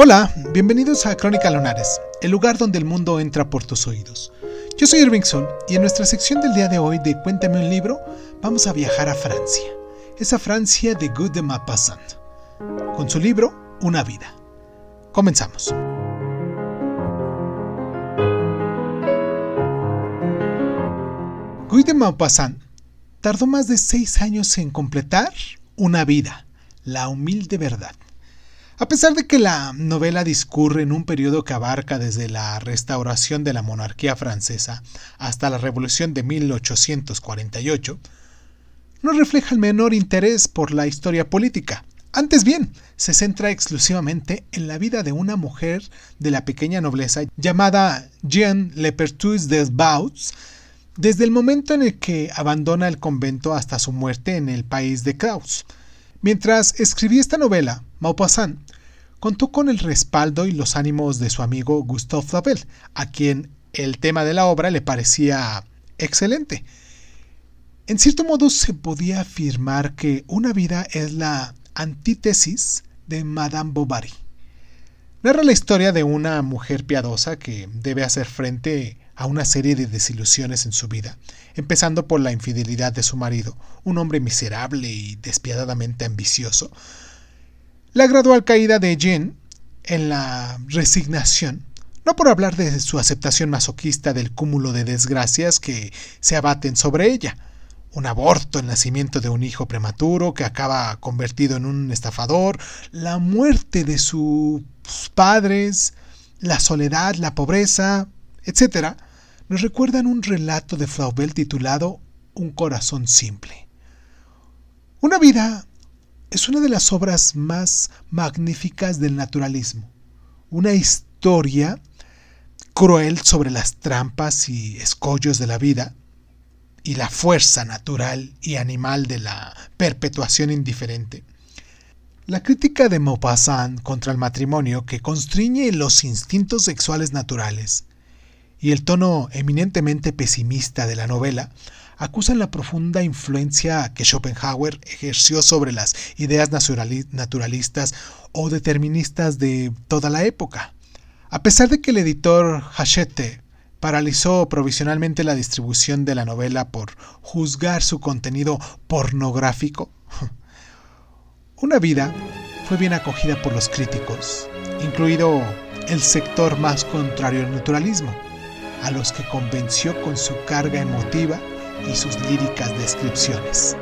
Hola, bienvenidos a Crónica Lunares, el lugar donde el mundo entra por tus oídos. Yo soy Irving Sol y en nuestra sección del día de hoy de Cuéntame un libro vamos a viajar a Francia, esa Francia de Guy de Maupassant, con su libro Una vida. Comenzamos. Guy de Maupassant tardó más de seis años en completar Una vida, la humilde verdad. A pesar de que la novela discurre en un periodo que abarca desde la restauración de la monarquía francesa hasta la revolución de 1848, no refleja el menor interés por la historia política. Antes bien, se centra exclusivamente en la vida de una mujer de la pequeña nobleza llamada Jeanne Lepertuis des Bauts, desde el momento en el que abandona el convento hasta su muerte en el país de Kraus. Mientras escribí esta novela, Maupassant contó con el respaldo y los ánimos de su amigo Gustave Flaubert, a quien el tema de la obra le parecía excelente. En cierto modo se podía afirmar que una vida es la antítesis de Madame Bovary. Narra la historia de una mujer piadosa que debe hacer frente a una serie de desilusiones en su vida, empezando por la infidelidad de su marido, un hombre miserable y despiadadamente ambicioso, la gradual caída de Jean en la resignación, no por hablar de su aceptación masoquista del cúmulo de desgracias que se abaten sobre ella, un aborto, el nacimiento de un hijo prematuro que acaba convertido en un estafador, la muerte de sus padres, la soledad, la pobreza, etc., nos recuerdan un relato de Flaubert titulado Un corazón simple. Una vida es una de las obras más magníficas del naturalismo. Una historia cruel sobre las trampas y escollos de la vida y la fuerza natural y animal de la perpetuación indiferente. La crítica de Maupassant contra el matrimonio que constriñe los instintos sexuales naturales y el tono eminentemente pesimista de la novela acusan la profunda influencia que Schopenhauer ejerció sobre las ideas naturalistas o deterministas de toda la época. A pesar de que el editor Hachette paralizó provisionalmente la distribución de la novela por juzgar su contenido pornográfico, una vida fue bien acogida por los críticos, incluido el sector más contrario al naturalismo, a los que convenció con su carga emotiva y sus líricas descripciones.